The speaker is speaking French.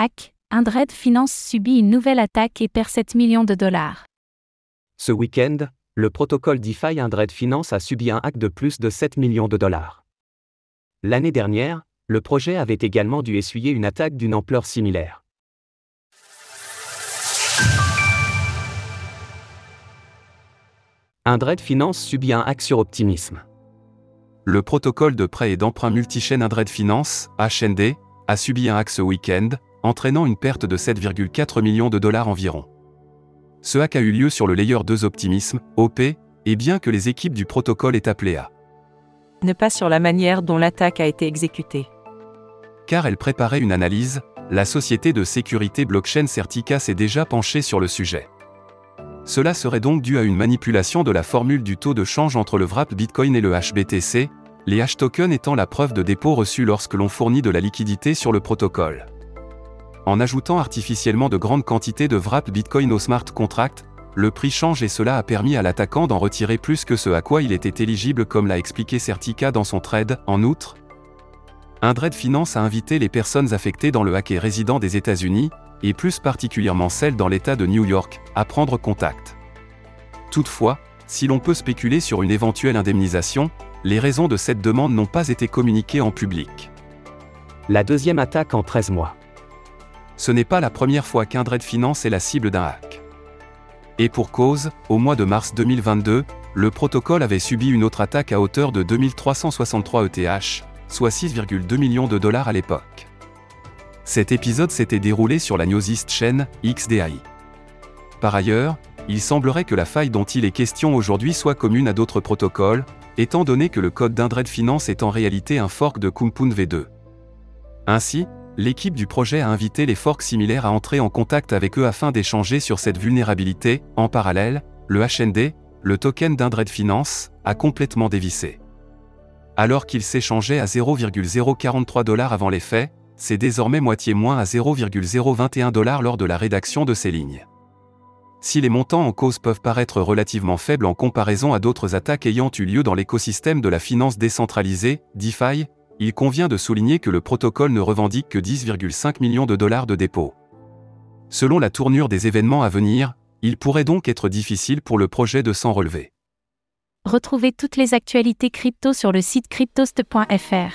Hack, Indred Finance subit une nouvelle attaque et perd 7 millions de dollars. Ce week-end, le protocole DeFi Indred Finance a subi un hack de plus de 7 millions de dollars. L'année dernière, le projet avait également dû essuyer une attaque d'une ampleur similaire. Indred Finance subit un hack sur Optimisme. Le protocole de prêt et d'emprunt multichaîne Indred Finance, HND, a subi un hack ce week-end, entraînant une perte de 7,4 millions de dollars environ. Ce hack a eu lieu sur le layer 2 Optimism, OP, et bien que les équipes du protocole aient appelé à ne pas sur la manière dont l'attaque a été exécutée. Car elle préparait une analyse, la société de sécurité blockchain Certica s'est déjà penchée sur le sujet. Cela serait donc dû à une manipulation de la formule du taux de change entre le wrap Bitcoin et le HBTC, les hash tokens étant la preuve de dépôt reçue lorsque l'on fournit de la liquidité sur le protocole. En ajoutant artificiellement de grandes quantités de wrap Bitcoin au smart contract, le prix change et cela a permis à l'attaquant d'en retirer plus que ce à quoi il était éligible comme l'a expliqué Certica dans son trade. En outre, Indred Finance a invité les personnes affectées dans le hack et résidant des États-Unis, et plus particulièrement celles dans l'État de New York, à prendre contact. Toutefois, si l'on peut spéculer sur une éventuelle indemnisation, les raisons de cette demande n'ont pas été communiquées en public. La deuxième attaque en 13 mois. Ce n'est pas la première fois qu'Indred Finance est la cible d'un hack. Et pour cause, au mois de mars 2022, le protocole avait subi une autre attaque à hauteur de 2363 ETH, soit 6,2 millions de dollars à l'époque. Cet épisode s'était déroulé sur la Newsist chaîne XDI. Par ailleurs, il semblerait que la faille dont il est question aujourd'hui soit commune à d'autres protocoles, étant donné que le code d'Indred Finance est en réalité un fork de Kumpoon V2. Ainsi, l'équipe du projet a invité les forks similaires à entrer en contact avec eux afin d'échanger sur cette vulnérabilité. En parallèle, le HND, le token d'Indred Finance, a complètement dévissé. Alors qu'il s'échangeait à 0,043 dollars avant les faits, c'est désormais moitié moins à 0,021 dollars lors de la rédaction de ces lignes. Si les montants en cause peuvent paraître relativement faibles en comparaison à d'autres attaques ayant eu lieu dans l'écosystème de la finance décentralisée, DeFi, il convient de souligner que le protocole ne revendique que 10,5 millions de dollars de dépôt. Selon la tournure des événements à venir, il pourrait donc être difficile pour le projet de s'en relever. Retrouvez toutes les actualités crypto sur le site cryptost.fr.